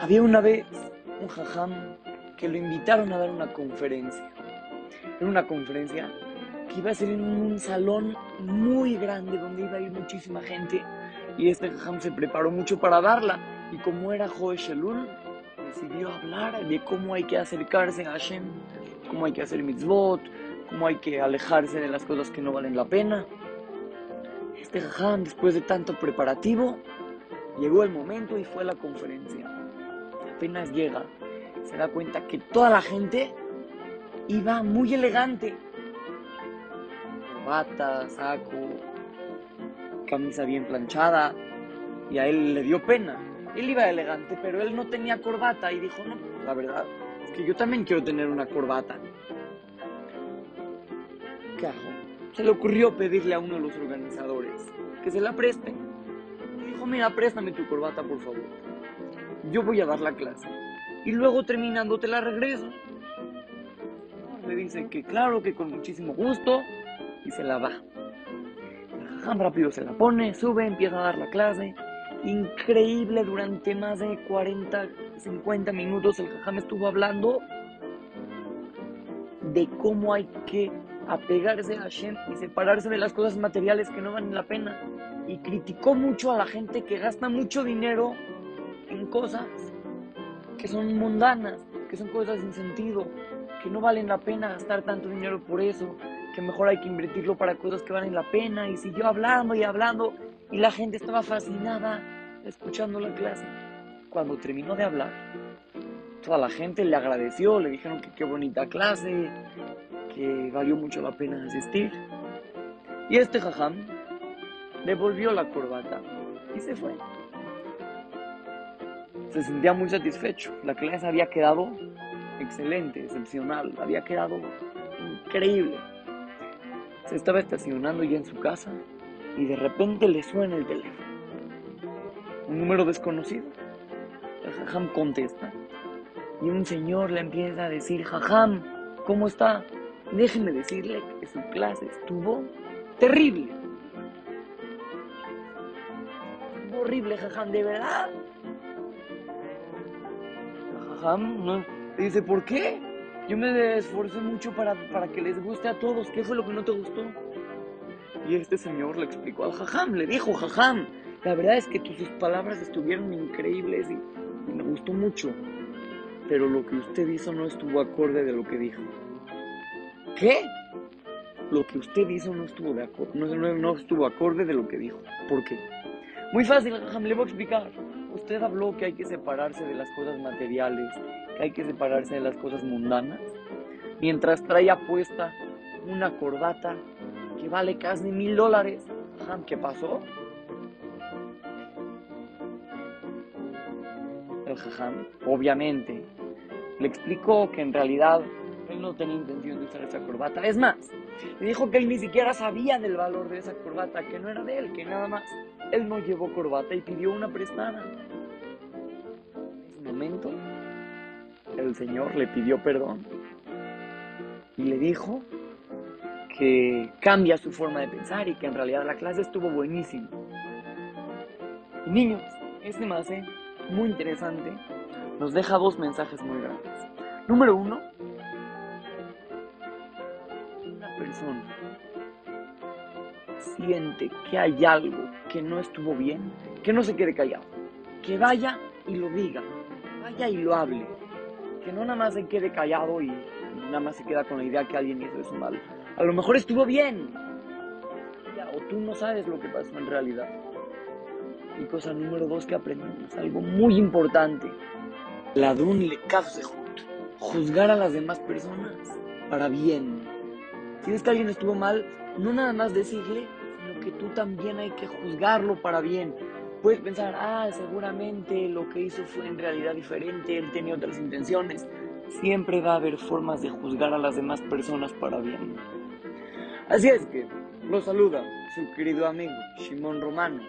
Había una vez un jajam que lo invitaron a dar una conferencia. Era una conferencia que iba a ser en un salón muy grande donde iba a ir muchísima gente y este jajam se preparó mucho para darla y como era Joe Shelul decidió hablar de cómo hay que acercarse a Hashem, cómo hay que hacer mitzvot, cómo hay que alejarse de las cosas que no valen la pena. Este jajam, después de tanto preparativo, llegó el momento y fue a la conferencia. Apenas llega, se da cuenta que toda la gente iba muy elegante. Bata, saco, camisa bien planchada, y a él le dio pena. Él iba elegante, pero él no tenía corbata y dijo, no, la verdad, es que yo también quiero tener una corbata. ¿Qué hago? Se le ocurrió pedirle a uno de los organizadores que se la preste. Y dijo, mira, préstame tu corbata, por favor. Yo voy a dar la clase. Y luego terminando te la regreso. Le dice que claro, que con muchísimo gusto. Y se la va. Jajam rápido se la pone, sube, empieza a dar la clase. Increíble, durante más de 40, 50 minutos el jajam estuvo hablando de cómo hay que apegarse a Hashem y separarse de las cosas materiales que no valen la pena. Y criticó mucho a la gente que gasta mucho dinero cosas que son mundanas, que son cosas sin sentido, que no valen la pena gastar tanto dinero por eso, que mejor hay que invertirlo para cosas que valen la pena. Y siguió hablando y hablando y la gente estaba fascinada escuchando la clase. Cuando terminó de hablar, toda la gente le agradeció, le dijeron que qué bonita clase, que valió mucho la pena asistir. Y este jajam devolvió la corbata y se fue. Se sentía muy satisfecho. La clase había quedado excelente, excepcional, había quedado increíble. Se estaba estacionando ya en su casa y de repente le suena el teléfono. Un número desconocido. El jajam contesta y un señor le empieza a decir, jajam, ¿cómo está? Déjeme decirle que su clase estuvo terrible. Estuvo horrible, jajam, de verdad. Jajam no, dice, ¿por qué? Yo me esforcé mucho para, para que les guste a todos. ¿Qué fue lo que no te gustó? Y este señor le explicó al jajam, le dijo, jajam, la verdad es que tus palabras estuvieron increíbles y, y me gustó mucho. Pero lo que usted hizo no estuvo acorde de lo que dijo. ¿Qué? Lo que usted hizo no estuvo, de no, no, no estuvo acorde de lo que dijo. ¿Por qué? Muy fácil, jajam, le voy a explicar. Usted habló que hay que separarse de las cosas materiales, que hay que separarse de las cosas mundanas, mientras traía puesta una corbata que vale casi mil dólares. ¿qué pasó? El jajam, obviamente, le explicó que en realidad él no tenía intención de usar esa corbata. Es más, le dijo que él ni siquiera sabía del valor de esa corbata, que no era de él, que nada más. Él no llevó corbata y pidió una prestada. Momento, el Señor le pidió perdón y le dijo que cambia su forma de pensar y que en realidad la clase estuvo buenísima. Niños, este más muy interesante nos deja dos mensajes muy grandes. Número uno, una persona siente que hay algo que no estuvo bien, que no se quede callado, que vaya y lo diga, vaya y lo hable, que no nada más se quede callado y nada más se queda con la idea que alguien hizo eso mal. A lo mejor estuvo bien, o tú no sabes lo que pasó en realidad. Y cosa número dos que aprendemos, algo muy importante, la dun le juzgar a las demás personas para bien. Si ves que alguien estuvo mal, no nada más decirle, sino que tú también hay que juzgarlo para bien. Puedes pensar, ah, seguramente lo que hizo fue en realidad diferente, él tenía otras intenciones. Siempre va a haber formas de juzgar a las demás personas para bien. Así es que, lo saluda su querido amigo, Simón Romano.